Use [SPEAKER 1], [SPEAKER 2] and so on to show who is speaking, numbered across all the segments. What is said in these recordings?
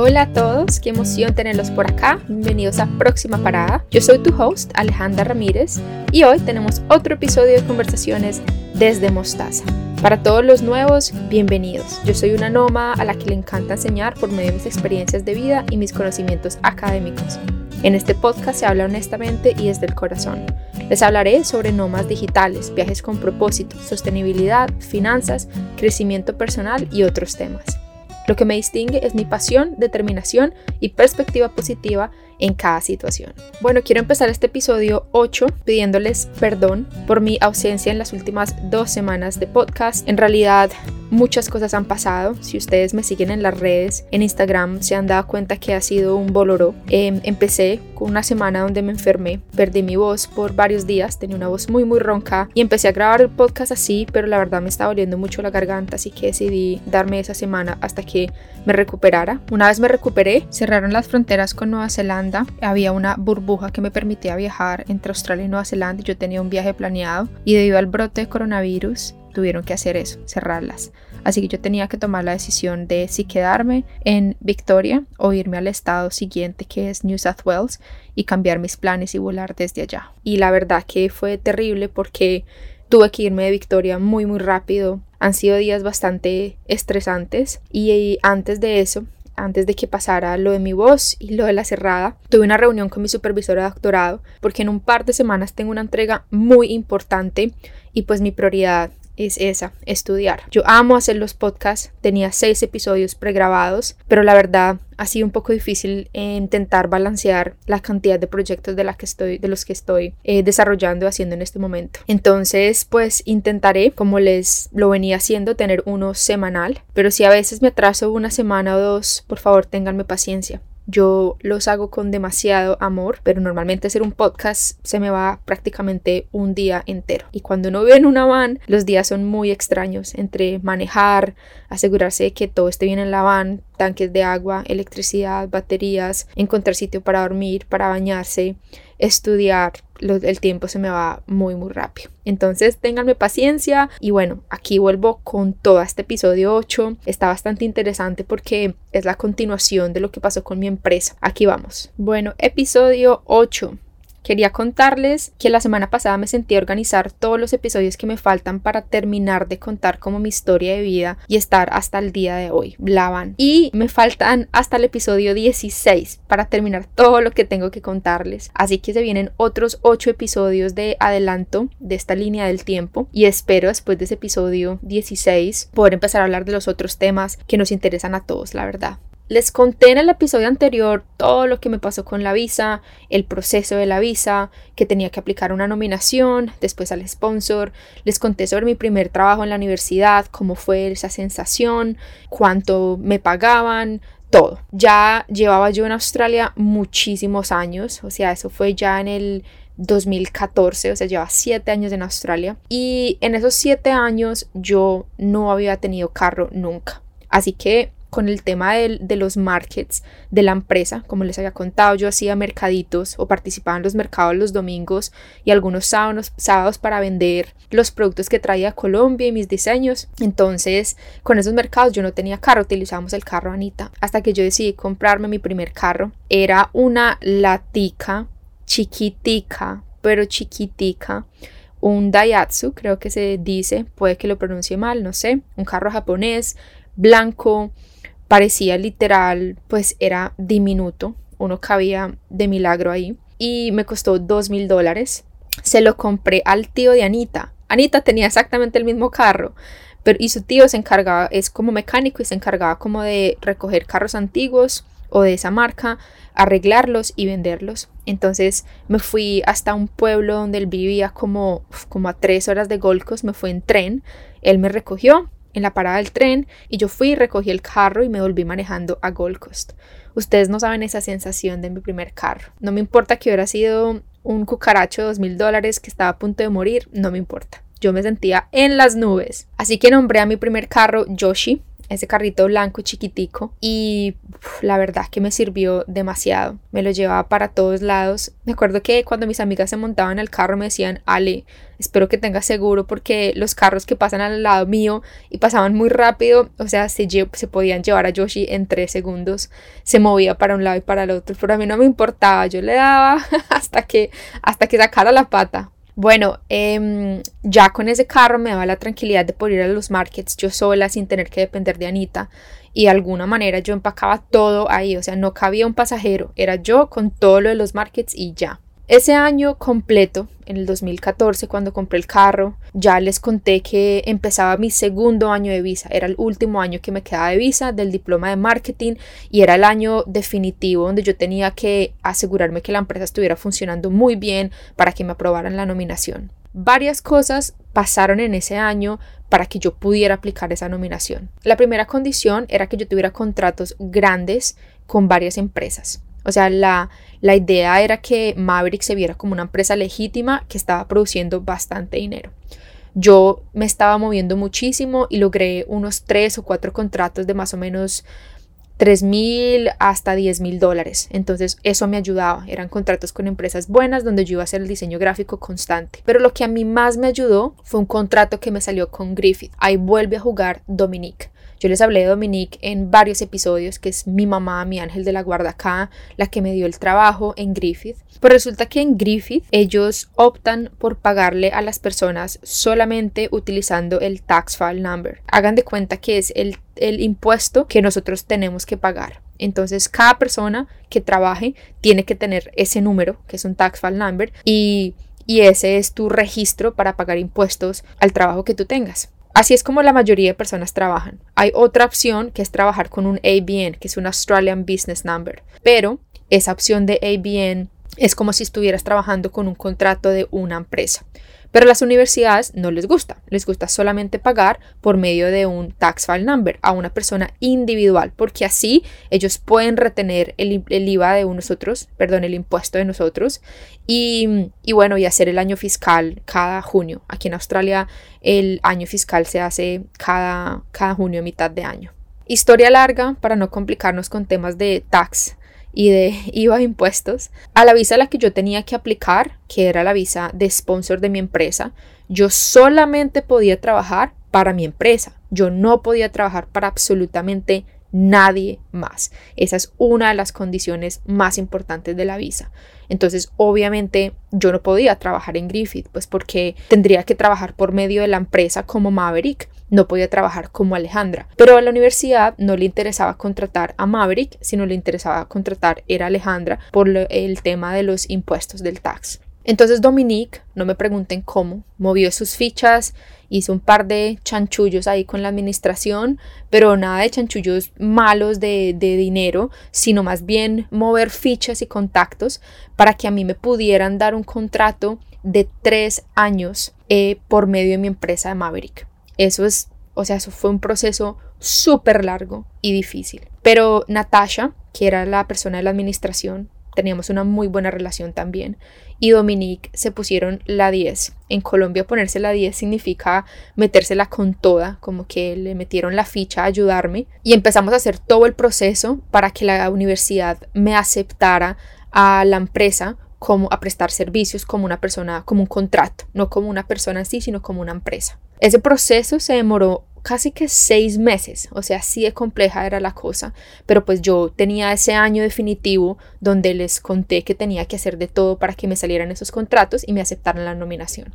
[SPEAKER 1] Hola a todos, qué emoción tenerlos por acá. Bienvenidos a Próxima Parada. Yo soy tu host, Alejandra Ramírez, y hoy tenemos otro episodio de conversaciones desde Mostaza. Para todos los nuevos, bienvenidos. Yo soy una noma a la que le encanta enseñar por medio de mis experiencias de vida y mis conocimientos académicos. En este podcast se habla honestamente y desde el corazón. Les hablaré sobre nomas digitales, viajes con propósito, sostenibilidad, finanzas, crecimiento personal y otros temas. Lo que me distingue es mi pasión, determinación y perspectiva positiva en cada situación. Bueno, quiero empezar este episodio 8 pidiéndoles perdón por mi ausencia en las últimas dos semanas de podcast. En realidad, muchas cosas han pasado. Si ustedes me siguen en las redes, en Instagram, se han dado cuenta que ha sido un boloro. Em, empecé con una semana donde me enfermé, perdí mi voz por varios días, tenía una voz muy muy ronca y empecé a grabar el podcast así, pero la verdad me estaba doliendo mucho la garganta, así que decidí darme esa semana hasta que me recuperara. Una vez me recuperé, cerraron las fronteras con Nueva Zelanda, había una burbuja que me permitía viajar entre Australia y Nueva Zelanda yo tenía un viaje planeado y debido al brote de coronavirus tuvieron que hacer eso, cerrarlas. Así que yo tenía que tomar la decisión de si quedarme en Victoria o irme al estado siguiente que es New South Wales y cambiar mis planes y volar desde allá. Y la verdad que fue terrible porque tuve que irme de Victoria muy muy rápido. Han sido días bastante estresantes y antes de eso antes de que pasara lo de mi voz y lo de la cerrada, tuve una reunión con mi supervisora de doctorado porque en un par de semanas tengo una entrega muy importante y pues mi prioridad es esa, estudiar. Yo amo hacer los podcasts, tenía seis episodios pregrabados, pero la verdad ha sido un poco difícil intentar balancear la cantidad de proyectos de, los que estoy eh, desarrollando y haciendo en este momento. Entonces, pues intentaré, como les lo venía haciendo, tener uno semanal, pero si a veces me atraso una semana o dos, por favor, ténganme paciencia. Yo los hago con demasiado amor, pero normalmente hacer un podcast se me va prácticamente un día entero. Y cuando uno vive en una van, los días son muy extraños entre manejar, asegurarse de que todo esté bien en la van, tanques de agua, electricidad, baterías, encontrar sitio para dormir, para bañarse, estudiar, el tiempo se me va muy muy rápido. Entonces ténganme paciencia y bueno, aquí vuelvo con todo este episodio 8. Está bastante interesante porque es la continuación de lo que pasó con mi empresa. Aquí vamos. Bueno, episodio 8. Quería contarles que la semana pasada me sentí a organizar todos los episodios que me faltan para terminar de contar como mi historia de vida y estar hasta el día de hoy. Blaban. Y me faltan hasta el episodio 16 para terminar todo lo que tengo que contarles. Así que se vienen otros 8 episodios de adelanto de esta línea del tiempo y espero después de ese episodio 16 poder empezar a hablar de los otros temas que nos interesan a todos, la verdad. Les conté en el episodio anterior todo lo que me pasó con la visa, el proceso de la visa, que tenía que aplicar una nominación, después al sponsor. Les conté sobre mi primer trabajo en la universidad, cómo fue esa sensación, cuánto me pagaban, todo. Ya llevaba yo en Australia muchísimos años, o sea, eso fue ya en el 2014, o sea, lleva siete años en Australia. Y en esos siete años yo no había tenido carro nunca. Así que con el tema de, los markets de la empresa. Como les había contado, yo hacía mercaditos o participaba en los mercados los domingos y algunos sábados, sábados para vender los productos que traía a Colombia y mis diseños. Entonces, con esos mercados yo no tenía carro, utilizábamos el carro Anita. Hasta que yo decidí comprarme mi primer carro. Era una latica chiquitica, pero chiquitica un Daihatsu, creo que se dice, puede que lo pronuncie mal, no sé, un carro japonés, blanco, parecía literal, pues era diminuto, uno cabía de milagro ahí y me costó dos mil dólares. Se lo compré al tío de Anita. Anita tenía exactamente el mismo carro, pero y su tío se encargaba, es como mecánico y se encargaba como de recoger carros antiguos o de esa marca, arreglarlos y venderlos. Entonces me fui hasta un pueblo donde él vivía como, como a tres horas de Gold me fue en tren, él me recogió en la parada del tren y yo fui, recogí el carro y me volví manejando a Gold Coast. Ustedes no saben esa sensación de mi primer carro. No me importa que hubiera sido un cucaracho de dos mil dólares que estaba a punto de morir, no me importa. Yo me sentía en las nubes. Así que nombré a mi primer carro Yoshi. Ese carrito blanco chiquitico y la verdad que me sirvió demasiado. Me lo llevaba para todos lados. Me acuerdo que cuando mis amigas se montaban al carro me decían, Ale, espero que tengas seguro porque los carros que pasan al lado mío y pasaban muy rápido, o sea, se, se podían llevar a Yoshi en tres segundos. Se movía para un lado y para el otro, pero a mí no me importaba. Yo le daba hasta que, hasta que sacara la pata. Bueno, em, ya con ese carro me daba la tranquilidad de poder ir a los markets yo sola sin tener que depender de Anita y de alguna manera yo empacaba todo ahí, o sea, no cabía un pasajero, era yo con todo lo de los markets y ya. Ese año completo, en el 2014, cuando compré el carro, ya les conté que empezaba mi segundo año de visa. Era el último año que me quedaba de visa del diploma de marketing y era el año definitivo donde yo tenía que asegurarme que la empresa estuviera funcionando muy bien para que me aprobaran la nominación. Varias cosas pasaron en ese año para que yo pudiera aplicar esa nominación. La primera condición era que yo tuviera contratos grandes con varias empresas. O sea, la, la idea era que Maverick se viera como una empresa legítima que estaba produciendo bastante dinero. Yo me estaba moviendo muchísimo y logré unos tres o cuatro contratos de más o menos 3 mil hasta 10 mil dólares. Entonces eso me ayudaba. Eran contratos con empresas buenas donde yo iba a hacer el diseño gráfico constante. Pero lo que a mí más me ayudó fue un contrato que me salió con Griffith. Ahí vuelve a jugar Dominique. Yo les hablé de Dominique en varios episodios, que es mi mamá, mi ángel de la guarda acá, la que me dio el trabajo en Griffith. Pero resulta que en Griffith ellos optan por pagarle a las personas solamente utilizando el tax file number. Hagan de cuenta que es el, el impuesto que nosotros tenemos que pagar. Entonces, cada persona que trabaje tiene que tener ese número, que es un tax file number, y, y ese es tu registro para pagar impuestos al trabajo que tú tengas. Así es como la mayoría de personas trabajan. Hay otra opción que es trabajar con un ABN, que es un Australian Business Number, pero esa opción de ABN es como si estuvieras trabajando con un contrato de una empresa. Pero a las universidades no les gusta, les gusta solamente pagar por medio de un tax file number a una persona individual, porque así ellos pueden retener el, IVA de nosotros, perdón, el impuesto de nosotros, y, y, bueno, y hacer el año fiscal cada junio. Aquí en Australia el año fiscal se hace cada, cada junio, mitad de año. Historia larga para no complicarnos con temas de tax y de IVA impuestos, a la visa a la que yo tenía que aplicar, que era la visa de sponsor de mi empresa, yo solamente podía trabajar para mi empresa. Yo no podía trabajar para absolutamente nadie más. Esa es una de las condiciones más importantes de la visa. Entonces, obviamente, yo no podía trabajar en Griffith, pues porque tendría que trabajar por medio de la empresa como Maverick, no podía trabajar como Alejandra. Pero a la universidad no le interesaba contratar a Maverick, sino le interesaba contratar era Alejandra por el tema de los impuestos del tax. Entonces Dominique, no me pregunten cómo, movió sus fichas, hizo un par de chanchullos ahí con la administración, pero nada de chanchullos malos de, dinero, sino más bien mover fichas y contactos para que a mí me pudieran dar un contrato de tres años eh, por medio de mi empresa de Maverick. Eso es, o sea, eso fue un proceso súper largo y difícil. Pero Natasha, que era la persona de la administración, teníamos una muy buena relación también. Y Dominique se pusieron la 10. En Colombia ponerse la 10 significa metérsela con toda, como que le metieron la ficha a ayudarme. Y empezamos a hacer todo el proceso para que la universidad me aceptara a la empresa como a prestar servicios como una persona, como un contrato, no como una persona así, sino como una empresa. Ese proceso se demoró casi que seis meses, o sea, así de compleja era la cosa, pero pues yo tenía ese año definitivo donde les conté que tenía que hacer de todo para que me salieran esos contratos y me aceptaran la nominación.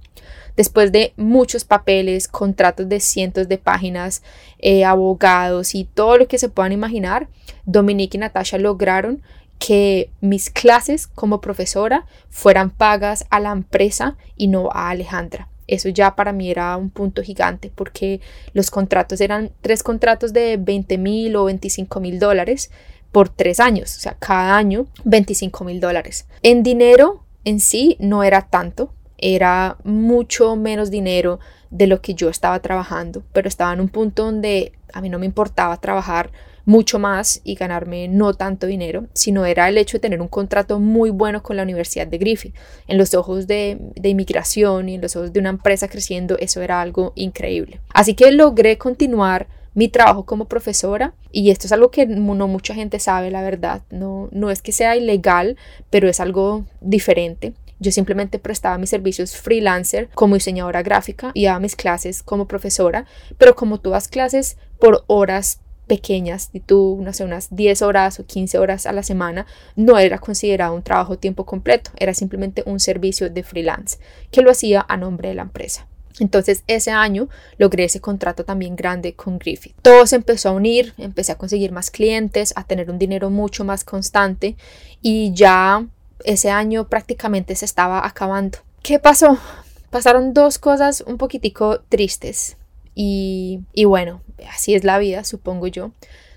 [SPEAKER 1] Después de muchos papeles, contratos de cientos de páginas, eh, abogados y todo lo que se puedan imaginar, Dominique y Natasha lograron que mis clases como profesora fueran pagas a la empresa y no a Alejandra. Eso ya para mí era un punto gigante porque los contratos eran tres contratos de 20 mil o 25 mil dólares por tres años, o sea, cada año 25 mil dólares. En dinero en sí no era tanto, era mucho menos dinero de lo que yo estaba trabajando, pero estaba en un punto donde a mí no me importaba trabajar mucho más y ganarme no tanto dinero, sino era el hecho de tener un contrato muy bueno con la Universidad de Griffith. En los ojos de, de inmigración y en los ojos de una empresa creciendo, eso era algo increíble. Así que logré continuar mi trabajo como profesora y esto es algo que no mucha gente sabe, la verdad. No, no es que sea ilegal, pero es algo diferente. Yo simplemente prestaba mis servicios freelancer como diseñadora gráfica y daba mis clases como profesora, pero como todas clases por horas pequeñas, y tú, no unas 10 horas o 15 horas a la semana, no era considerado un trabajo tiempo completo, era simplemente un servicio de freelance que lo hacía a nombre de la empresa. Entonces ese año logré ese contrato también grande con Griffith. Todo se empezó a unir, empecé a conseguir más clientes, a tener un dinero mucho más constante y ya ese año prácticamente se estaba acabando. ¿Qué pasó? Pasaron dos cosas un poquitico tristes y, bueno, así es la vida, supongo yo.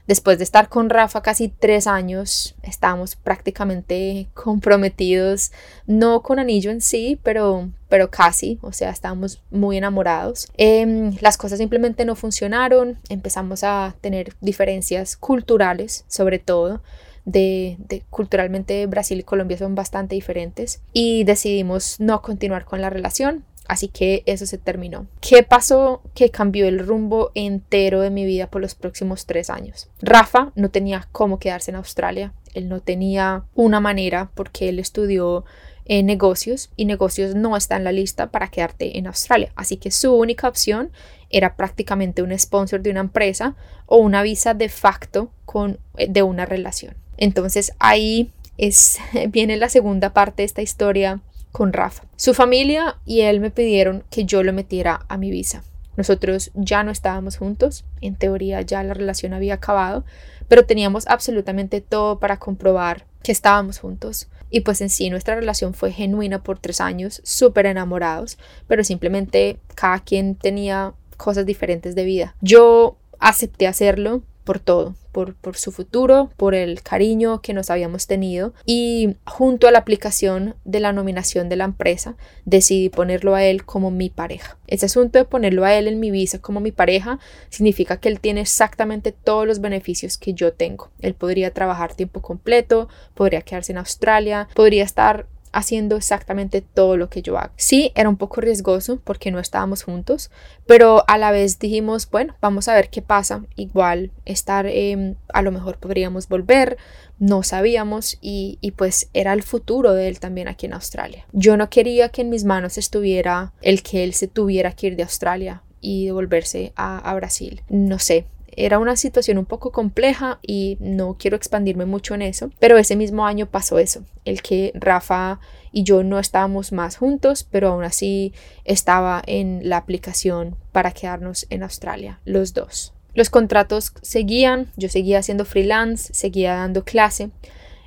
[SPEAKER 1] Después de estar con Rafa casi tres años, estábamos prácticamente comprometidos, no con anillo en sí, pero, pero casi, o sea, estábamos muy enamorados. Em, las cosas simplemente no funcionaron, empezamos a tener diferencias culturales, sobre todo. De, culturalmente Brasil y Colombia son bastante diferentes y decidimos no continuar con la relación Así que eso se terminó. ¿Qué pasó que cambió el rumbo entero de mi vida por los próximos tres años? Rafa no tenía cómo quedarse en Australia. Él no tenía una manera porque él estudió en negocios y negocios no está en la lista para quedarte en Australia. Así que su única opción era prácticamente un sponsor de una empresa o una visa de facto con, eh, de una relación. Entonces ahí es, viene la segunda parte de esta historia con Rafa. Su familia y él me pidieron que yo lo metiera a mi visa. Nosotros ya no estábamos juntos, en teoría ya la relación había acabado, pero teníamos absolutamente todo para comprobar que estábamos juntos. Y pues en sí nuestra relación fue genuina por tres años, súper enamorados, pero simplemente cada quien tenía cosas diferentes de vida. Yo acepté hacerlo por todo, por, su futuro, por el cariño que nos habíamos tenido y junto a la aplicación de la nominación de la empresa decidí ponerlo a él como mi pareja. Ese asunto de ponerlo a él en mi visa como mi pareja significa que él tiene exactamente todos los beneficios que yo tengo. Él podría trabajar tiempo completo, podría quedarse en Australia, podría estar haciendo exactamente todo lo que yo hago. Sí, era un poco riesgoso porque no estábamos juntos, pero a la vez dijimos, bueno, vamos a ver qué pasa. Igual estar, em, a lo mejor podríamos volver, no sabíamos y, pues era el futuro de él también aquí en Australia. Yo no quería que en mis manos estuviera el que él se tuviera que ir de Australia y devolverse a Brasil. No sé, era una situación un poco compleja y no quiero expandirme mucho en eso, pero ese mismo año pasó eso, el que Rafa y yo no estábamos más juntos, pero aún así estaba en la aplicación para quedarnos en Australia, los dos. Los contratos seguían, yo seguía haciendo freelance, seguía dando clase.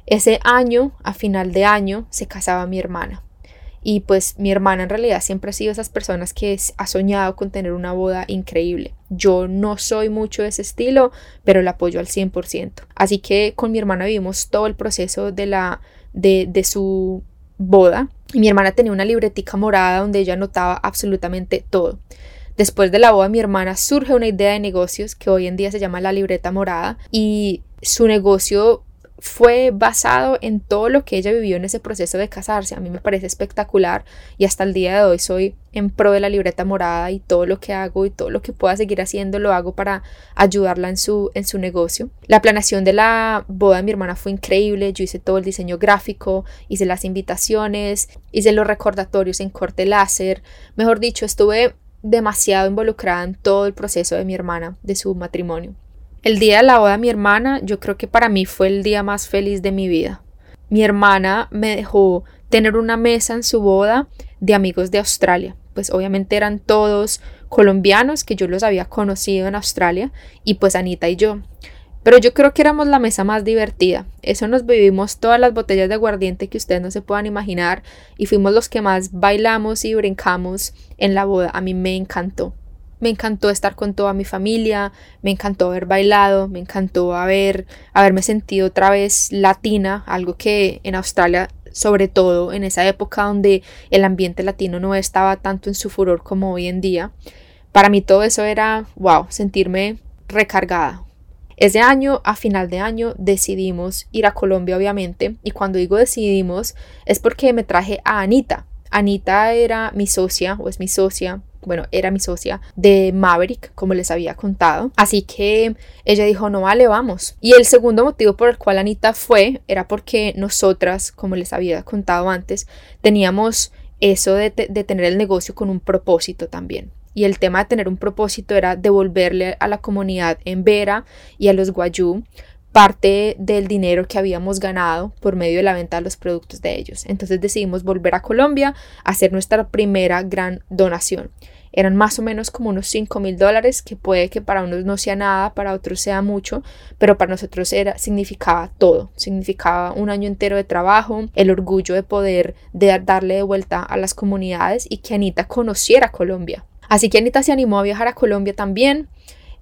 [SPEAKER 1] Ese año, a final de año, se casaba mi hermana. Y pues mi hermana en realidad siempre ha sido esas personas que ha soñado con tener una boda increíble. Yo no soy mucho de ese estilo, pero la apoyo al 100%. Así que con mi hermana vivimos todo el proceso de, la, de, de su boda. Y mi hermana tenía una libretica morada donde ella anotaba absolutamente todo. Después de la boda, mi hermana surge una idea de negocios que hoy en día se llama la libreta morada y su negocio fue basado en todo lo que ella vivió en ese proceso de casarse. A mí me parece espectacular y hasta el día de hoy soy en pro de la libreta morada y todo lo que hago y todo lo que pueda seguir haciendo lo hago para ayudarla en su, en su negocio. La planeación de la boda de mi hermana fue increíble. Yo hice todo el diseño gráfico, hice las invitaciones, hice los recordatorios en corte láser. Mejor dicho, estuve demasiado involucrada en todo el proceso de mi hermana, de su matrimonio. El día de la boda de mi hermana, yo creo que para mí fue el día más feliz de mi vida. Mi hermana me dejó tener una mesa en su boda de amigos de Australia. Pues obviamente eran todos colombianos que yo los había conocido en Australia y pues Anita y yo. Pero yo creo que éramos la mesa más divertida. Eso nos bebimos todas las botellas de aguardiente que ustedes no se puedan imaginar y fuimos los que más bailamos y brincamos en la boda. A mí me encantó. Me encantó estar con toda mi familia, me encantó haber bailado, me encantó haber, haberme sentido otra vez latina, algo que en Australia, sobre todo en esa época donde el ambiente latino no estaba tanto en su furor como hoy en día, para mí todo eso era, wow, sentirme recargada. Ese año, a final de año, decidimos ir a Colombia, obviamente, y cuando digo decidimos es porque me traje a Anita. Anita era mi socia, o es mi socia, bueno, era mi socia de Maverick, como les había contado. Así que ella dijo, no vale, vamos. Y el segundo motivo por el cual Anita fue era porque nosotras, como les había contado antes, teníamos eso de, tener el negocio con un propósito también. Y el tema de tener un propósito era devolverle a la comunidad en Vera y a los Guayú parte del dinero que habíamos ganado por medio de la venta de los productos de ellos. Entonces decidimos volver a Colombia a hacer nuestra primera gran donación. Eran más o menos como unos 5 mil dólares, que puede que para unos no sea nada, para otros sea mucho, pero para nosotros era, significaba todo. Significaba un año entero de trabajo, el orgullo de poder de darle de vuelta a las comunidades y que Anita conociera Colombia. Así que Anita se animó a viajar a Colombia también.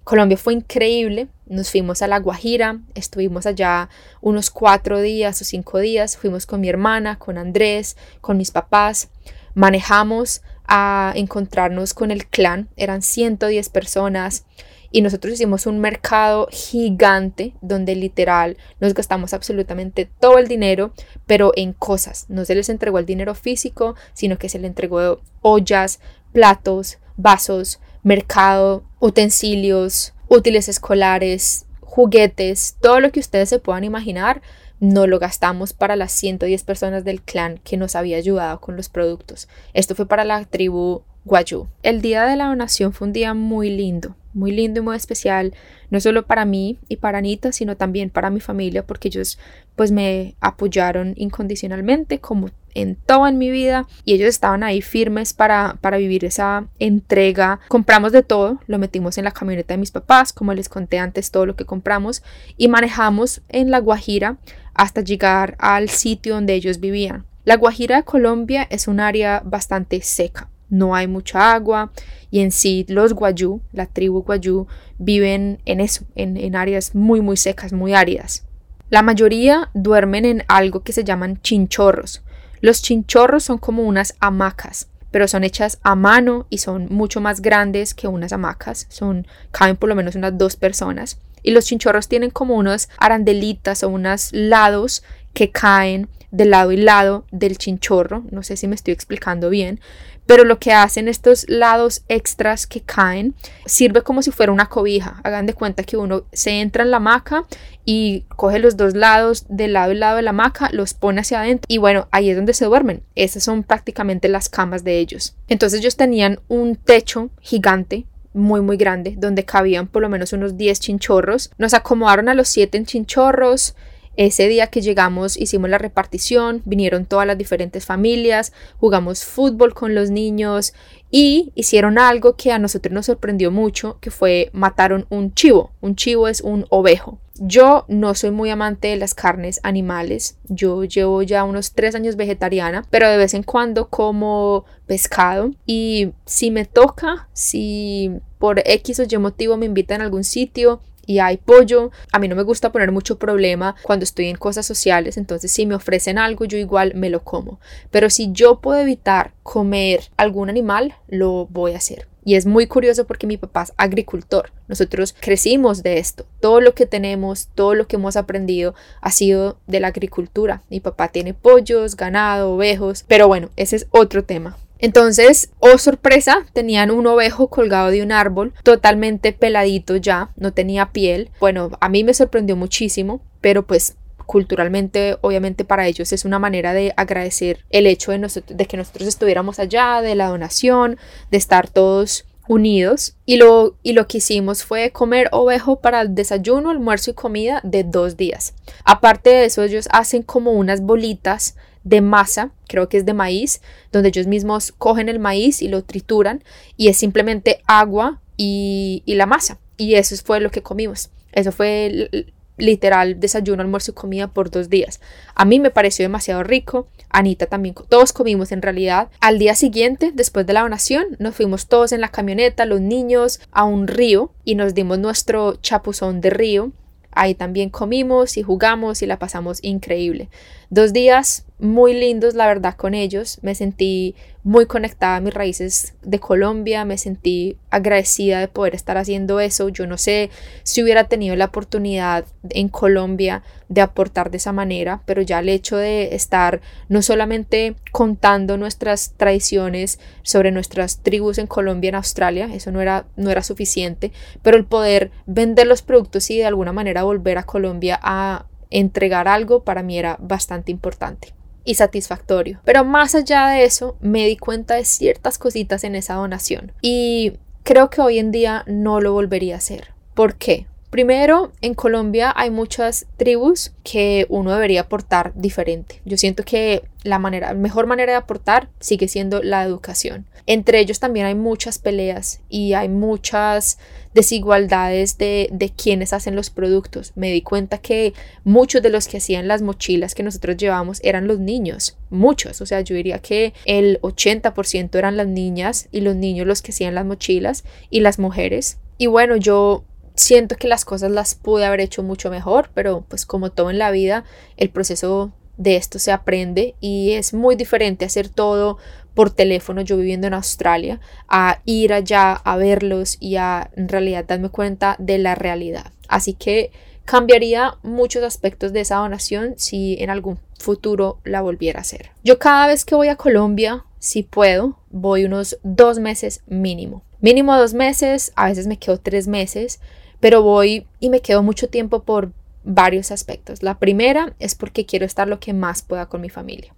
[SPEAKER 1] Colombia fue increíble. Nos fuimos a La Guajira, estuvimos allá unos cuatro días o cinco días. Fuimos con mi hermana, con Andrés, con mis papás. Manejamos a encontrarnos con el clan. Eran 110 personas y nosotros hicimos un mercado gigante donde literal nos gastamos absolutamente todo el dinero, pero en cosas. No se les entregó el dinero físico, sino que se le entregó ollas, platos, vasos, mercado, utensilios, útiles escolares, juguetes, todo lo que ustedes se puedan imaginar, no lo gastamos para las 110 personas del clan que nos había ayudado con los productos. Esto fue para la tribu Guayú. El día de la donación fue un día muy lindo, muy lindo y muy especial, no solo para mí y para Anita, sino también para mi familia, porque ellos pues me apoyaron incondicionalmente como en todo en mi vida y ellos estaban ahí firmes para, para vivir esa entrega. Compramos de todo, lo metimos en la camioneta de mis papás, como les conté antes, todo lo que compramos y manejamos en La Guajira hasta llegar al sitio donde ellos vivían. La Guajira de Colombia es un área bastante seca no hay mucha agua y en sí los guayú, la tribu guayú, viven en eso, en, áreas muy muy secas, muy áridas. La mayoría duermen en algo que se llaman chinchorros. Los chinchorros son como unas hamacas, pero son hechas a mano y son mucho más grandes que unas hamacas, son caben por lo menos unas dos personas. Y los chinchorros tienen como unos arandelitas o unos lados que caen de lado y lado del chinchorro, no sé si me estoy explicando bien, pero lo que hacen estos lados extras que caen sirve como si fuera una cobija. Hagan de cuenta que uno se entra en la hamaca y coge los dos lados del lado y lado de la hamaca, los pone hacia adentro y bueno, ahí es donde se duermen. Esas son prácticamente las camas de ellos. Entonces ellos tenían un techo gigante muy muy grande donde cabían por lo menos unos 10 chinchorros. Nos acomodaron a los 7 en chinchorros ese día que llegamos hicimos la repartición, vinieron todas las diferentes familias, jugamos fútbol con los niños y hicieron algo que a nosotros nos sorprendió mucho, que fue mataron un chivo. Un chivo es un ovejo. Yo no soy muy amante de las carnes animales. Yo llevo ya unos tres años vegetariana, pero de vez en cuando como pescado. Y si me toca, si por X o Y motivo me invitan a algún sitio y hay pollo. A mí no me gusta poner mucho problema cuando estoy en cosas sociales, entonces si me ofrecen algo yo igual me lo como. Pero si yo puedo evitar comer algún animal, lo voy a hacer. Y es muy curioso porque mi papá es agricultor. Nosotros crecimos de esto. Todo lo que tenemos, todo lo que hemos aprendido ha sido de la agricultura. Mi papá tiene pollos, ganado, ovejos. Pero bueno, ese es otro tema. Entonces, oh sorpresa, tenían un ovejo colgado de un árbol, totalmente peladito ya, no tenía piel. Bueno, a mí me sorprendió muchísimo, pero pues culturalmente, obviamente para ellos es una manera de agradecer el hecho de, que nosotros estuviéramos allá, de la donación, de estar todos unidos y lo, y lo que hicimos fue comer ovejo para el desayuno, almuerzo y comida de dos días. Aparte de eso, ellos hacen como unas bolitas de masa, creo que es de maíz, donde ellos mismos cogen el maíz y lo trituran y es simplemente agua y, la masa. Y eso fue lo que comimos. Eso fue literal desayuno, almuerzo y comida por dos días. A mí me pareció demasiado rico. Anita también, todos comimos en realidad. Al día siguiente, después de la donación, nos fuimos todos en la camioneta, los niños, a un río y nos dimos nuestro chapuzón de río Ahí también comimos y jugamos y la pasamos increíble. Dos días muy lindos, la verdad, con ellos. Me sentí muy conectada a mis raíces de Colombia, me sentí agradecida de poder estar haciendo eso. Yo no sé si hubiera tenido la oportunidad en Colombia de aportar de esa manera, pero ya el hecho de estar no solamente contando nuestras tradiciones sobre nuestras tribus en Colombia, en Australia, eso no era, no era suficiente, pero el poder vender los productos y de alguna manera volver a Colombia a entregar algo para mí era bastante importante y satisfactorio. Pero más allá de eso, me di cuenta de ciertas cositas en esa donación y creo que hoy en día no lo volvería a hacer. ¿Por qué? Primero, en Colombia hay muchas tribus que uno debería aportar diferente. Yo siento que la manera, mejor manera de aportar sigue siendo la educación. Entre ellos también hay muchas peleas y hay muchas desigualdades de, de quienes hacen los productos. Me di cuenta que muchos de los que hacían las mochilas que nosotros llevamos eran los niños, muchos, o sea, yo diría que el 80% eran las niñas y los niños los que hacían las mochilas y las mujeres. Y bueno, yo siento que las cosas las pude haber hecho mucho mejor, pero pues como todo en la vida, el proceso de esto se aprende y es muy diferente hacer todo por teléfono, yo viviendo en Australia, a ir allá a verlos y a en realidad darme cuenta de la realidad. Así que cambiaría muchos aspectos de esa donación si en algún futuro la volviera a hacer. Yo cada vez que voy a Colombia, si puedo, voy unos dos meses mínimo. Mínimo dos meses, a veces me quedo tres meses, pero voy y me quedo mucho tiempo por varios aspectos. La primera es porque quiero estar lo que más pueda con mi familia.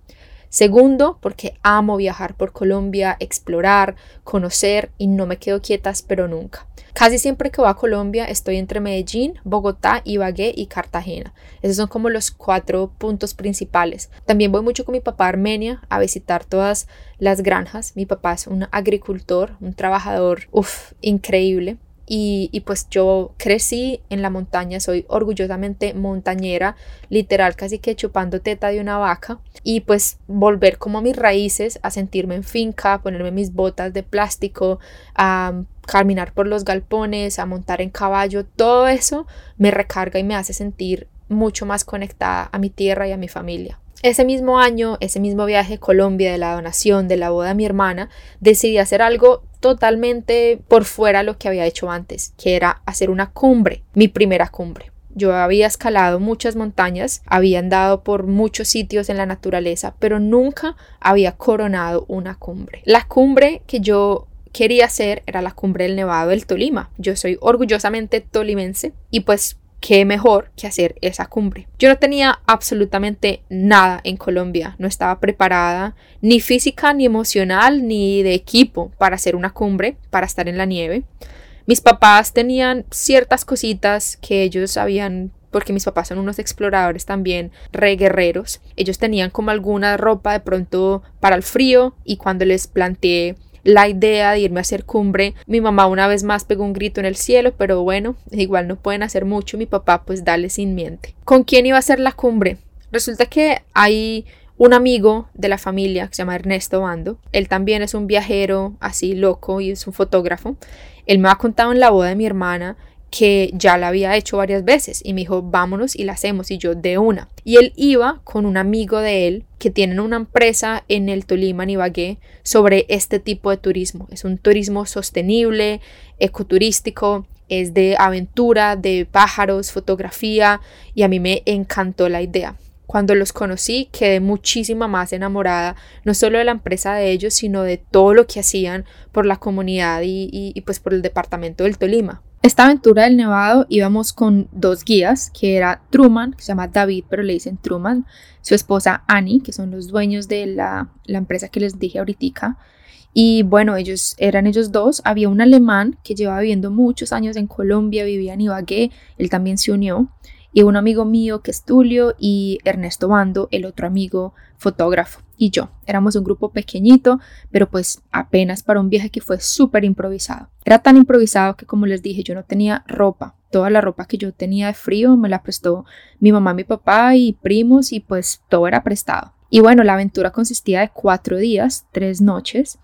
[SPEAKER 1] Segundo, porque amo viajar por Colombia, explorar, conocer y no me quedo quietas, pero nunca. Casi siempre que voy a Colombia estoy entre Medellín, Bogotá, Ibagué y Cartagena. Esos son como los cuatro puntos principales. También voy mucho con mi papá a Armenia a visitar todas las granjas. Mi papá es un agricultor, un trabajador, uff, increíble. Y, pues yo crecí en la montaña, soy orgullosamente montañera, literal casi que chupando teta de una vaca y pues volver como a mis raíces, a sentirme en finca, ponerme mis botas de plástico, a caminar por los galpones, a montar en caballo, todo eso me recarga y me hace sentir mucho más conectada a mi tierra y a mi familia. Ese mismo año, ese mismo viaje a Colombia de la donación de la boda de mi hermana, decidí hacer algo totalmente por fuera lo que había hecho antes, que era hacer una cumbre, mi primera cumbre. Yo había escalado muchas montañas, había andado por muchos sitios en la naturaleza, pero nunca había coronado una cumbre. La cumbre que yo quería hacer era la cumbre del Nevado del Tolima. Yo soy orgullosamente tolimense y pues qué mejor que hacer esa cumbre. Yo no tenía absolutamente nada en Colombia, no estaba preparada ni física, ni emocional, ni de equipo para hacer una cumbre, para estar en la nieve. Mis papás tenían ciertas cositas que ellos habían porque mis papás son unos exploradores también re guerreros. Ellos tenían como alguna ropa de pronto para el frío y cuando les planteé la idea de irme a hacer cumbre. Mi mamá una vez más pegó un grito en el cielo, pero bueno, igual no pueden hacer mucho. Mi papá pues dale sin miente. ¿Con quién iba a ser la cumbre? Resulta que hay un amigo de la familia que se llama Ernesto Bando. Él también es un viajero así loco y es un fotógrafo. Él me ha contado en la boda de mi hermana que ya la había hecho varias veces y me dijo vámonos y la hacemos y yo de una. Y él iba con un amigo de él que tienen una empresa en el Tolima, en Ibagué, sobre este tipo de turismo. Es un turismo sostenible, ecoturístico, es de aventura, de pájaros, fotografía y a mí me encantó la idea. Cuando los conocí quedé muchísima más enamorada, no solo de la empresa de ellos, sino de todo lo que hacían por la comunidad y, y pues por el departamento del Tolima. Esta aventura del Nevado íbamos con dos guías, que era Truman, que se llama David, pero le dicen Truman, su esposa Annie, que son los dueños de la, la empresa que les dije ahorita. Y bueno, ellos eran ellos dos. Había un alemán que llevaba viviendo muchos años en Colombia, vivía en Ibagué, él también se unió y un amigo mío que es Tulio y Ernesto Bando, el otro amigo fotógrafo y yo. Éramos un grupo pequeñito, pero pues apenas para un viaje que fue súper improvisado. Era tan improvisado que como les dije, yo no tenía ropa. Toda la ropa que yo tenía de frío me la prestó mi mamá, mi papá y primos y pues todo era prestado. Y bueno, la aventura consistía de cuatro días, tres noches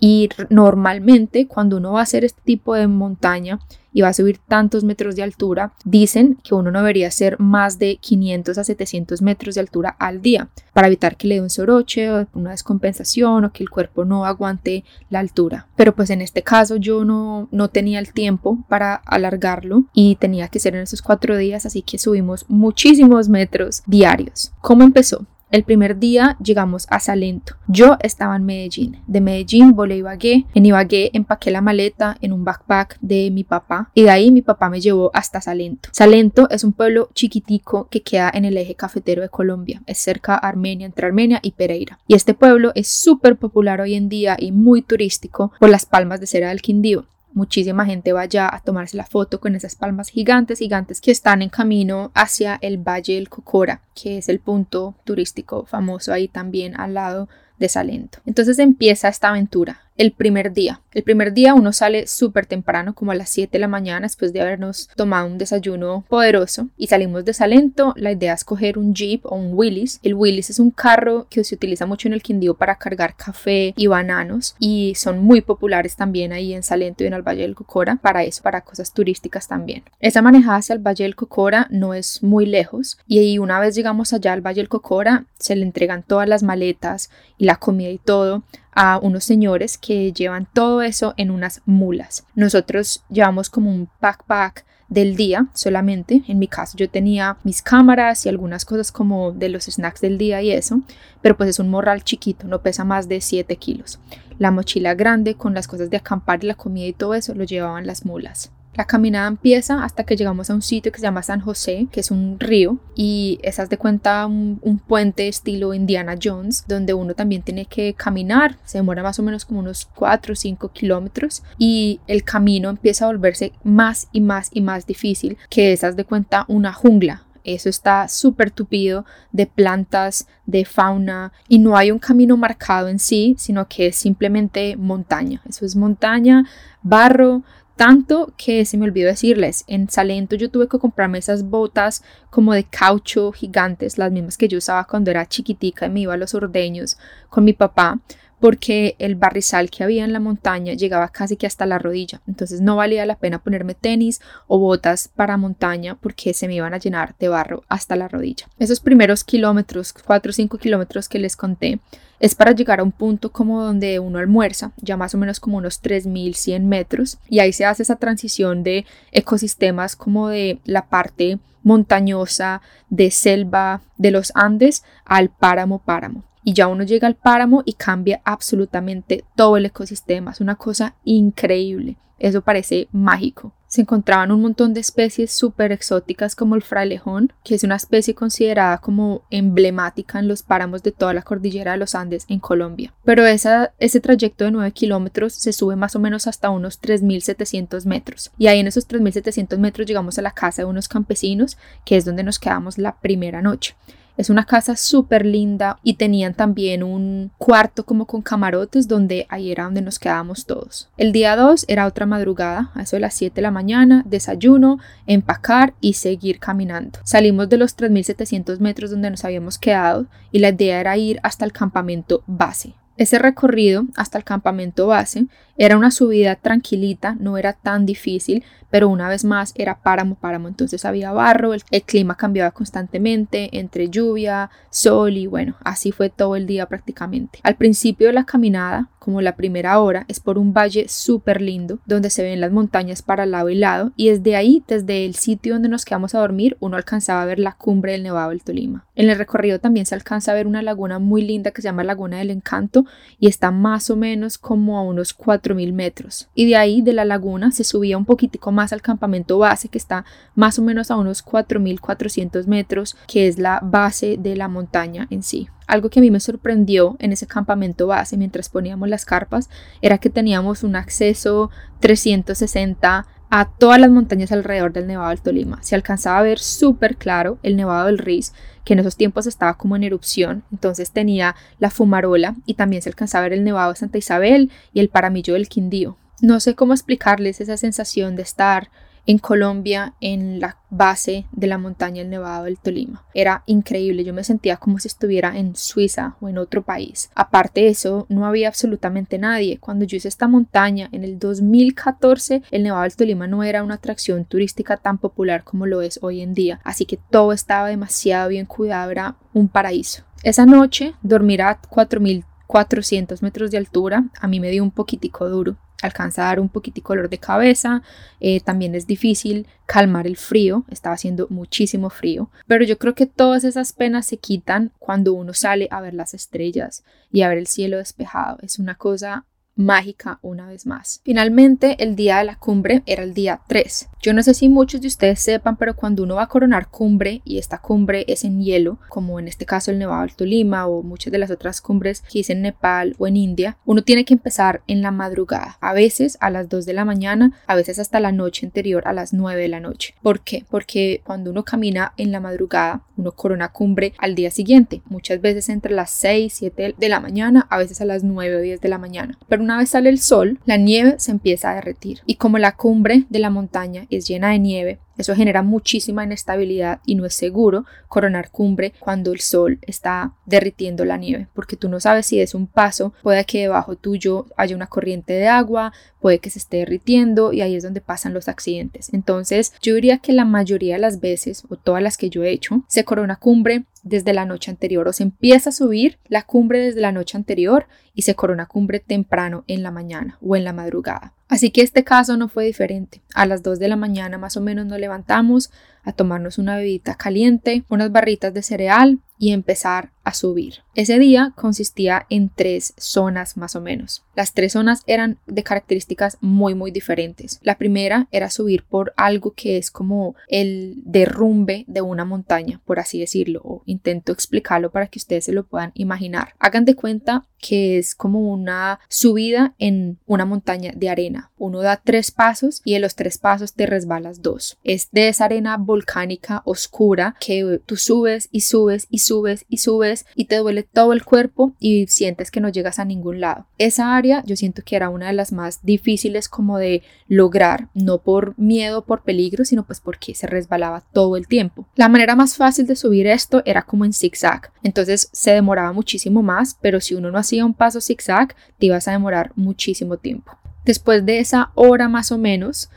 [SPEAKER 1] Y normalmente cuando uno va a hacer este tipo de montaña y va a subir tantos metros de altura, dicen que uno no debería hacer más de 500 a 700 metros de altura al día para evitar que le dé un soroche o una descompensación o que el cuerpo no aguante la altura. Pero pues en este caso yo no, no tenía el tiempo para alargarlo y tenía que ser en esos cuatro días, así que subimos muchísimos metros diarios. ¿Cómo empezó? El primer día llegamos a Salento. Yo estaba en Medellín. De Medellín volé a Ibagué. En Ibagué empaqué la maleta en un backpack de mi papá y de ahí mi papá me llevó hasta Salento. Salento es un pueblo chiquitico que queda en el eje cafetero de Colombia. Es cerca a Armenia, entre Armenia y Pereira. Y este pueblo es súper popular hoy en día y muy turístico por las palmas de cera del Quindío muchísima gente vaya a tomarse la foto con esas palmas gigantes, gigantes que están en camino hacia el Valle del Cocora, que es el punto turístico famoso ahí también al lado de Salento. Entonces empieza esta aventura el primer día. El primer día uno sale súper temprano, como a las 7 de la mañana, después de habernos tomado un desayuno poderoso y salimos de Salento. La idea es coger un Jeep o un Willys. El Willys es un carro que se utiliza mucho en el Quindío para cargar café y bananos y son muy populares también ahí en Salento y en el Valle del Cocora para eso, para cosas turísticas también. Esa manejada hacia el Valle del Cocora no es muy lejos y una vez llegamos allá al Valle del Cocora se le entregan todas las maletas y la comida y todo a unos señores que llevan todo eso en unas mulas. Nosotros llevamos como un backpack del día solamente. En mi caso yo tenía mis cámaras y algunas cosas como de los snacks del día y eso, pero pues es un morral chiquito, no pesa más de 7 kilos. La mochila grande con las cosas de acampar y la comida y todo eso lo llevaban las mulas. La caminada empieza hasta que llegamos a un sitio que se llama San José, que es un río, y esas de cuenta un, puente estilo Indiana Jones, donde uno también tiene que caminar, se demora más o menos como unos 4 o 5 kilómetros, y el camino empieza a volverse más y más y más difícil, que esas de cuenta una jungla, eso está súper tupido de plantas, de fauna y no hay un camino marcado en sí, sino que es simplemente montaña. Eso es montaña, barro, tanto que se me olvidó decirles, en Salento yo tuve que comprarme esas botas como de caucho gigantes, las mismas que yo usaba cuando era chiquitica y me iba a los ordeños con mi papá, porque el barrizal que había en la montaña llegaba casi que hasta la rodilla, entonces no valía la pena ponerme tenis o botas para montaña porque se me iban a llenar de barro hasta la rodilla. Esos primeros kilómetros, 4 o 5 kilómetros que les conté, es para llegar a un punto como donde uno almuerza, ya más o menos como unos 3100 metros, y ahí se hace esa transición de ecosistemas como de la parte montañosa, de selva, de los Andes al páramo páramo. Y ya uno llega al páramo y cambia absolutamente todo el ecosistema. Es una cosa increíble. Eso parece mágico se encontraban un montón de especies súper exóticas como el frailejón, que es una especie considerada como emblemática en los páramos de toda la cordillera de los Andes en Colombia. Pero ese trayecto de 9 kilómetros se sube más o menos hasta unos 3.700 metros. Y ahí en esos 3.700 metros llegamos a la casa de unos campesinos, que es donde nos quedamos la primera noche. Es una casa súper linda y tenían también un cuarto como con camarotes donde ahí era donde nos quedábamos todos. El día 2 era otra madrugada, a eso de las 7 de la mañana, desayuno, empacar y seguir caminando. Salimos de los 3.700 metros donde nos habíamos quedado y la idea era ir hasta el campamento base. Ese recorrido hasta el campamento base era una subida tranquilita, no era tan difícil, pero una vez más era páramo, páramo, entonces había barro, el, clima cambiaba constantemente entre lluvia, sol y bueno, así fue todo el día prácticamente. Al principio de la caminada, como la primera hora, es por un valle súper lindo donde se ven las montañas para lado y lado y desde ahí, desde el sitio donde nos quedamos a dormir, uno alcanzaba a ver la cumbre del Nevado del Tolima. En el recorrido también se alcanza a ver una laguna muy linda que se llama Laguna del Encanto y está más o menos como a unos 4.000 metros. Y de ahí, de la laguna, se subía un poquitico más al campamento base que está más o menos a unos 4.400 metros, que es la base de la montaña en sí. Algo que a mí me sorprendió en ese campamento base mientras poníamos las carpas era que teníamos un acceso 360 a todas las montañas alrededor del Nevado del Tolima. Se alcanzaba a ver súper claro el Nevado del Riz, que en esos tiempos estaba como en erupción, entonces tenía la fumarola y también se alcanzaba a ver el Nevado de Santa Isabel y el Paramillo del Quindío. No sé cómo explicarles esa sensación de estar en Colombia, en la base de la montaña el Nevado del Tolima. Era increíble, yo me sentía como si estuviera en Suiza o en otro país. Aparte de eso, no había absolutamente nadie. Cuando yo hice esta montaña en el 2014, el Nevado del Tolima no era una atracción turística tan popular como lo es hoy en día, así que todo estaba demasiado bien cuidado, era un paraíso. Esa noche dormir a 4.400 metros de altura a mí me dio un poquitico duro alcanza a dar un poquitico dolor de cabeza, eh, también es difícil calmar el frío, estaba haciendo muchísimo frío, pero yo creo que todas esas penas se quitan cuando uno sale a ver las estrellas y a ver el cielo despejado, es una cosa mágica una vez más. Finalmente, el día de la cumbre era el día 3. Yo no sé si muchos de ustedes sepan, pero cuando uno va a coronar cumbre y esta cumbre es en hielo, como en este caso el Nevado del Tolima o muchas de las otras cumbres que hice en Nepal o en India, uno tiene que empezar en la madrugada, a veces a las 2 de la mañana, a veces hasta la noche anterior a las 9 de la noche. ¿Por qué? Porque cuando uno camina en la madrugada, uno corona cumbre al día siguiente, muchas veces entre las 6, 7 de la mañana, a veces a las 9 o 10 de la mañana. Pero una vez sale el sol, la nieve se empieza a derretir. Y como la cumbre de la montaña es llena de nieve, eso genera muchísima inestabilidad y no es seguro coronar cumbre cuando el sol está derritiendo la nieve, porque tú no sabes si es un paso, puede que debajo tuyo haya una corriente de agua, puede que se esté derritiendo y ahí es donde pasan los accidentes. Entonces, yo diría que la mayoría de las veces, o todas las que yo he hecho, se corona cumbre desde la noche anterior o se empieza a subir la cumbre desde la noche anterior y se corona cumbre temprano en la mañana o en la madrugada. Así que este caso no fue diferente. A las 2 de la mañana más o menos nos levantamos a tomarnos una bebida caliente, unas barritas de cereal y empezar a subir. Ese día consistía en tres zonas más o menos. Las tres zonas eran de características muy muy diferentes. La primera era subir por algo que es como el derrumbe de una montaña, por así decirlo, o intento explicarlo para que ustedes se lo puedan imaginar. Hagan de cuenta que es como una subida en una montaña de arena. Uno da tres pasos y en los tres pasos te resbalas dos. Es de esa arena volcánica oscura que tú subes y subes y subes y subes y te duele todo el cuerpo y sientes que no llegas a ningún lado. Esa área yo siento que era una de las más difíciles como de lograr, no por miedo, por peligro, sino pues porque se resbalaba todo el tiempo. La manera más fácil de subir esto era como en zigzag, entonces se demoraba muchísimo más, pero si uno no hacía un paso zigzag, te ibas a demorar muchísimo tiempo. Después de esa hora más o menos,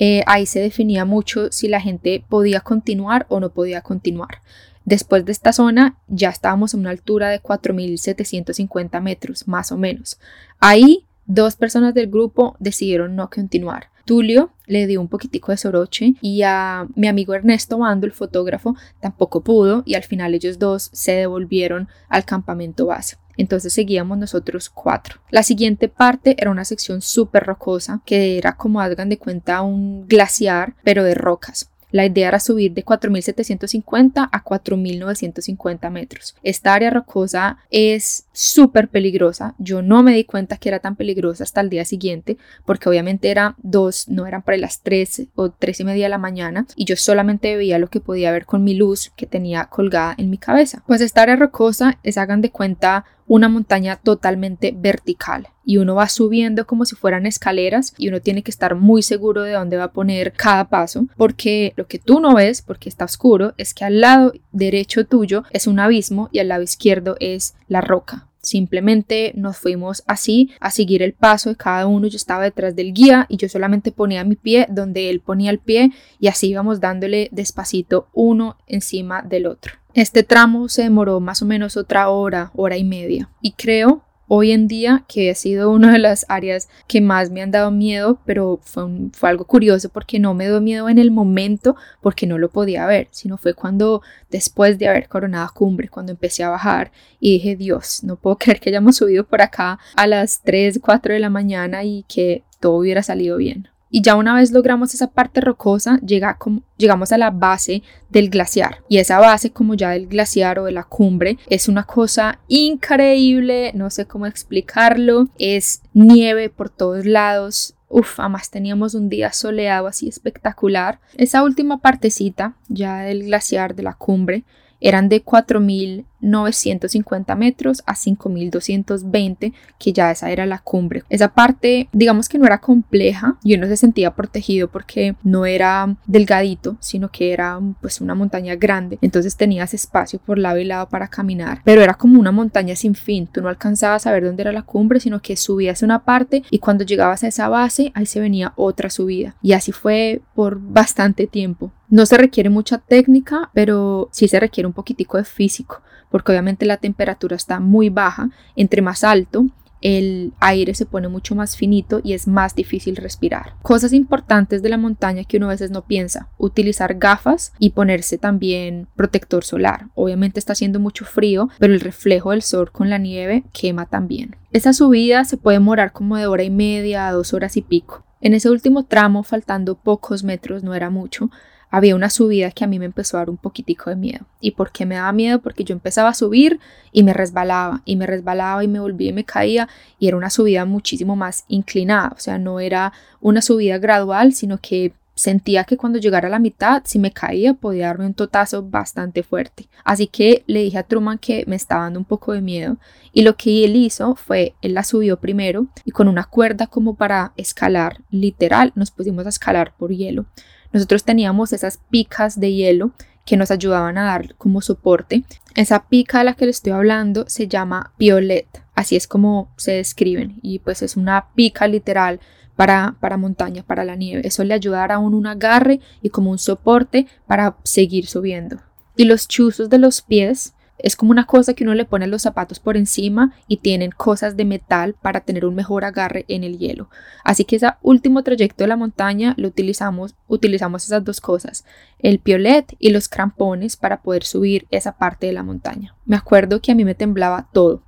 [SPEAKER 1] eh, ahí se definía mucho si la gente podía continuar o no podía continuar. Después de esta zona ya estábamos a una altura de 4.750 metros, más o menos. Ahí dos personas del grupo decidieron no continuar. Tulio le dio un poquitico de soroche y a mi amigo Ernesto Bando, el fotógrafo, tampoco pudo y al final ellos dos se devolvieron al campamento base. Entonces seguíamos nosotros cuatro. La siguiente parte era una sección súper rocosa que era como hagan de cuenta un glaciar, pero de rocas. La idea era subir de 4.750 a 4.950 metros. Esta área rocosa es súper peligrosa. Yo no me di cuenta que era tan peligrosa hasta el día siguiente, porque obviamente eran dos, no eran para las 3 o 3 y media de la mañana, y yo solamente veía lo que podía ver con mi luz que tenía colgada en mi cabeza. Pues esta área rocosa es, hagan de cuenta, una montaña totalmente vertical y uno va subiendo como si fueran escaleras y uno tiene que estar muy seguro de dónde va a poner cada paso porque lo que tú no ves porque está oscuro es que al lado derecho tuyo es un abismo y al lado izquierdo es la roca. Simplemente nos fuimos así a seguir el paso de cada uno. Yo estaba detrás del guía y yo solamente ponía mi pie donde él ponía el pie y así íbamos dándole despacito uno encima del otro. Este tramo se demoró más o menos otra hora, hora y media. Y creo hoy en día que ha sido una de las áreas que más me han dado miedo, pero fue, algo curioso porque no me dio miedo en el momento porque no lo podía ver, sino fue cuando después de haber coronado cumbre, cuando empecé a bajar y dije, Dios, no puedo creer que hayamos subido por acá a las 3, 4 de la mañana y que todo hubiera salido bien. Y ya una vez logramos esa parte rocosa, llega como, llegamos a la base del glaciar. Y esa base, como ya del glaciar o de la cumbre, es una cosa increíble, no sé cómo explicarlo. Es nieve por todos lados, Uf, además teníamos un día soleado así espectacular. Esa última partecita ya del glaciar de la cumbre eran de 4.000 950 metros a 5220, que ya esa era la cumbre. Esa parte, digamos que no era compleja y uno se sentía protegido porque no era delgadito, sino que era pues una montaña grande. Entonces tenías espacio por lado y lado para caminar, pero era como una montaña sin fin. Tú no alcanzabas a ver dónde era la cumbre, sino que subías una parte y cuando llegabas a esa base, ahí se venía otra subida. Y así fue por bastante tiempo. No se requiere mucha técnica, pero sí se requiere un poquitico de físico, porque obviamente la temperatura está muy baja. Entre más alto, el aire se pone mucho más finito y es más difícil respirar. Cosas importantes de la montaña que uno a veces no piensa, utilizar gafas y ponerse también protector solar. Obviamente está haciendo mucho frío, pero el reflejo del sol con la nieve quema también. Esa subida se puede demorar como de hora y media a dos horas y pico. En ese último tramo, faltando pocos metros, no era mucho, había una subida que a mí me empezó a dar un poquitico de miedo. ¿Y por qué me daba miedo? Porque yo empezaba a subir y me resbalaba y me resbalaba y me volvía y me caía y era una subida muchísimo más inclinada, o sea, no era una subida gradual, sino que sentía que cuando llegara a la mitad, si me caía, podía darme un totazo bastante fuerte. Así que le dije a Truman que me estaba dando un poco de miedo y lo que él hizo fue, él la subió primero y con una cuerda como para escalar, literal, nos pusimos a escalar por hielo. Nosotros teníamos esas picas de hielo que nos ayudaban a dar como soporte. Esa pica a la que le estoy hablando se llama piolet, así es como se describen y pues es una pica literal para, para montaña, para la nieve. Eso le ayudará a uno un agarre y como un soporte para seguir subiendo. Y los chuzos de los pies es como una cosa que uno le pone los zapatos por encima y tienen cosas de metal para tener un mejor agarre en el hielo. Así que ese último trayecto de la montaña lo utilizamos, utilizamos esas dos cosas, el piolet y los crampones para poder subir esa parte de la montaña. Me acuerdo que a mí me temblaba todo.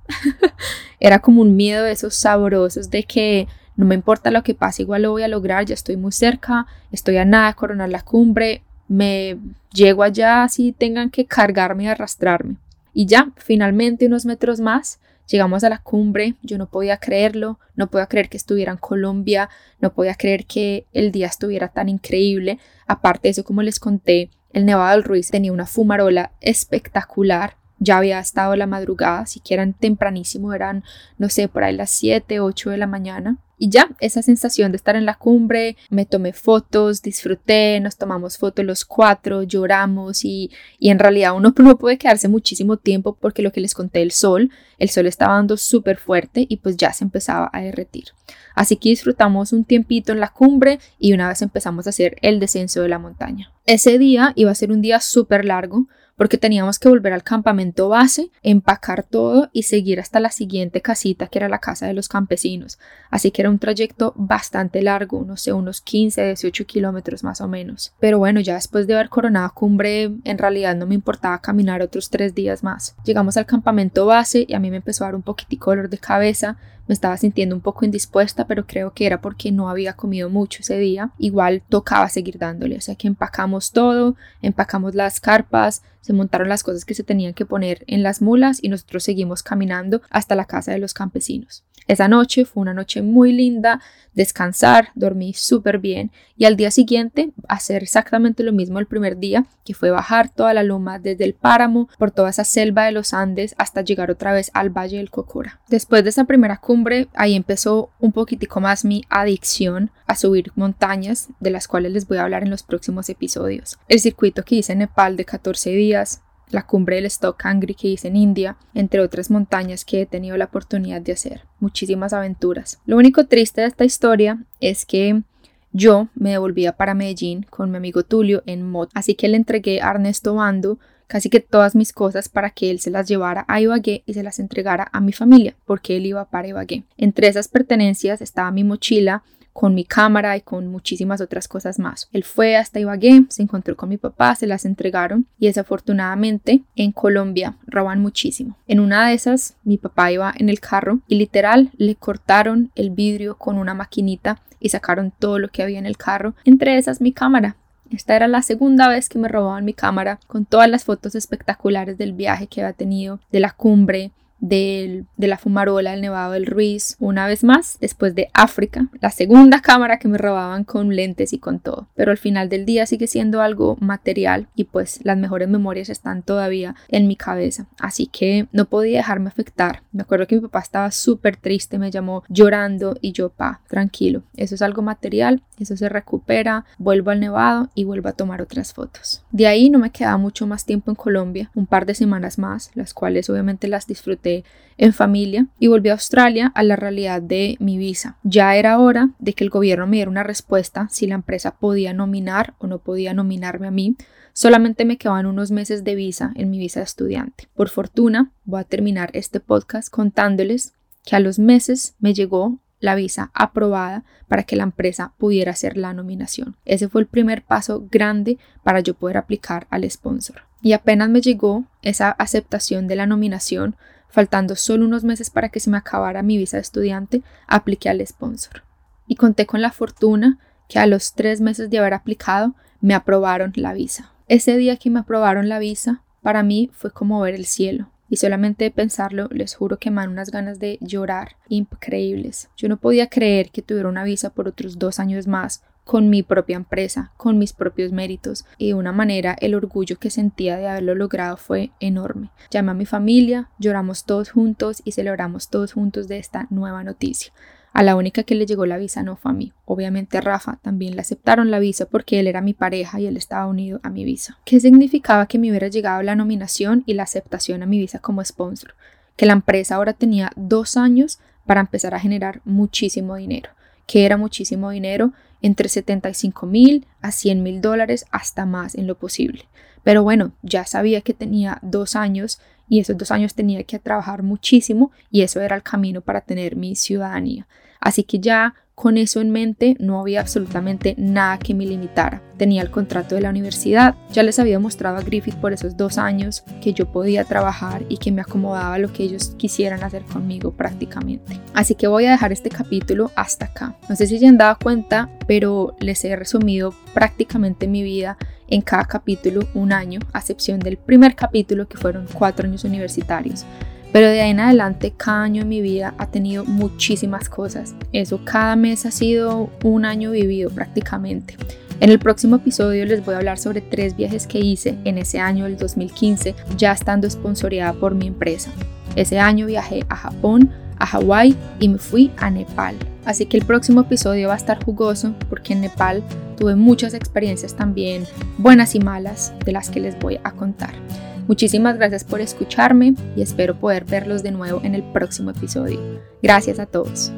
[SPEAKER 1] Era como un miedo de esos sabrosos de que no me importa lo que pase, igual lo voy a lograr, ya estoy muy cerca, estoy a nada de coronar la cumbre, me llego allá si tengan que cargarme y arrastrarme. Y ya, finalmente unos metros más, llegamos a la cumbre, yo no podía creerlo, no podía creer que estuviera en Colombia, no podía creer que el día estuviera tan increíble. Aparte de eso, como les conté, el Nevado del Ruiz tenía una fumarola espectacular. Ya había estado la madrugada, siquiera tempranísimo, eran, no sé, por ahí las 7, 8 de la mañana. Y ya, esa sensación de estar en la cumbre, me tomé fotos, disfruté, nos tomamos fotos los cuatro, lloramos y, y en realidad uno no puede quedarse muchísimo tiempo porque lo que les conté, el sol, el sol estaba dando súper fuerte y pues ya se empezaba a derretir. Así que disfrutamos un tiempito en la cumbre y una vez empezamos a hacer el descenso de la montaña. Ese día iba a ser un día súper largo porque teníamos que volver al campamento base, empacar todo y seguir hasta la siguiente casita que era la casa de los campesinos. Así que era un trayecto bastante largo, no sé, unos 15, 18 kilómetros más o menos. Pero bueno, ya después de haber coronado cumbre, en realidad no me importaba caminar otros tres días más. Llegamos al campamento base y a mí me empezó a dar un poquitico dolor de cabeza, me estaba sintiendo un poco indispuesta, pero creo que era porque no había comido mucho ese día. Igual tocaba seguir dándole, o sea que empacamos todo, empacamos las carpas, se montaron las cosas que se tenían que poner en las mulas y nosotros seguimos caminando hasta la casa de los campesinos. Esa noche fue una noche muy linda, descansar, dormí súper bien y al día siguiente hacer exactamente lo mismo el primer día, que fue bajar toda la loma desde el páramo por toda esa selva de los Andes hasta llegar otra vez al Valle del Cocora. Después de esa primera ahí empezó un poquitico más mi adicción a subir montañas, de las cuales les voy a hablar en los próximos episodios. El circuito que hice en Nepal de 14 días, la cumbre del Stock Angry que hice en India, entre otras montañas que he tenido la oportunidad de hacer. Muchísimas aventuras. Lo único triste de esta historia es que yo me devolvía para Medellín con mi amigo Tulio en moto, así que le entregué a Ernesto Bando casi que todas mis cosas para que él se las llevara a Ibagué y se las entregara a mi familia, porque él iba para Ibagué. Entre esas pertenencias estaba mi mochila, con mi cámara y con muchísimas otras cosas más. Él fue hasta Ibagué, se encontró con mi papá, se las entregaron y desafortunadamente en Colombia roban muchísimo. En una de esas mi papá iba en el carro y literal le cortaron el vidrio con una maquinita y sacaron todo lo que había en el carro, entre esas mi cámara. Esta era la segunda vez que me robaban mi cámara con todas las fotos espectaculares del viaje que había tenido, de la cumbre, de la fumarola del Nevado del Ruiz, una vez más, después de África, la segunda cámara que me robaban con lentes y con todo. Pero al final del día sigue siendo algo material y pues las mejores memorias están todavía en mi cabeza. Así que no podía dejarme afectar. Me acuerdo que mi papá estaba súper triste, me llamó llorando y yo, pa, tranquilo, eso es algo material, eso se recupera, vuelvo al Nevado y vuelvo a tomar otras fotos. De ahí no me quedaba mucho más tiempo en Colombia, un par de semanas más, las cuales obviamente las disfruté en familia y volví a Australia a la realidad de mi visa. Ya era hora de que el gobierno me diera una respuesta si la empresa podía nominar o no podía nominarme a mí. Solamente me quedaban unos meses de visa en mi visa de estudiante. Por fortuna, voy a terminar este podcast contándoles que a los meses me llegó la visa aprobada para que la empresa pudiera hacer la nominación. Ese fue el primer paso grande para yo poder aplicar al sponsor. Y apenas me llegó esa aceptación de la nominación, faltando solo unos meses para que se me acabara mi visa de estudiante, apliqué al sponsor. Y conté con la fortuna que a los tres meses de haber aplicado me aprobaron la visa. Ese día que me aprobaron la visa, para mí fue como ver el cielo y solamente de pensarlo les juro que me dan unas ganas de llorar increíbles. Yo no podía creer que tuviera una visa por otros dos años más con mi propia empresa, con mis propios méritos y de una manera el orgullo que sentía de haberlo logrado fue enorme. Llamé a mi familia, lloramos todos juntos y celebramos todos juntos de esta nueva noticia. A la única que le llegó la visa no fue a mí. Obviamente a Rafa también le aceptaron la visa porque él era mi pareja y él estaba unido a mi visa. ¿Qué significaba que me hubiera llegado la nominación y la aceptación a mi visa como sponsor? Que la empresa ahora tenía dos años para empezar a generar muchísimo dinero. Que era muchísimo dinero? Entre 75 mil a 100 mil dólares hasta más en lo posible. Pero bueno, ya sabía que tenía dos años y esos dos años tenía que trabajar muchísimo y eso era el camino para tener mi ciudadanía. Así que ya con eso en mente no había absolutamente nada que me limitara. Tenía el contrato de la universidad, ya les había mostrado a Griffith por esos dos años que yo podía trabajar y que me acomodaba lo que ellos quisieran hacer conmigo prácticamente. Así que voy a dejar este capítulo hasta acá. No sé si se han dado cuenta, pero les he resumido prácticamente mi vida en cada capítulo un año, a excepción del primer capítulo que fueron cuatro años universitarios. Pero de ahí en adelante, cada año en mi vida ha tenido muchísimas cosas. Eso cada mes ha sido un año vivido prácticamente. En el próximo episodio les voy a hablar sobre tres viajes que hice en ese año del 2015, ya estando esponsoreada por mi empresa. Ese año viajé a Japón, a Hawái y me fui a Nepal. Así que el próximo episodio va a estar jugoso porque en Nepal tuve muchas experiencias también buenas y malas de las que les voy a contar. Muchísimas gracias por escucharme y espero poder verlos de nuevo en el próximo episodio. Gracias a todos.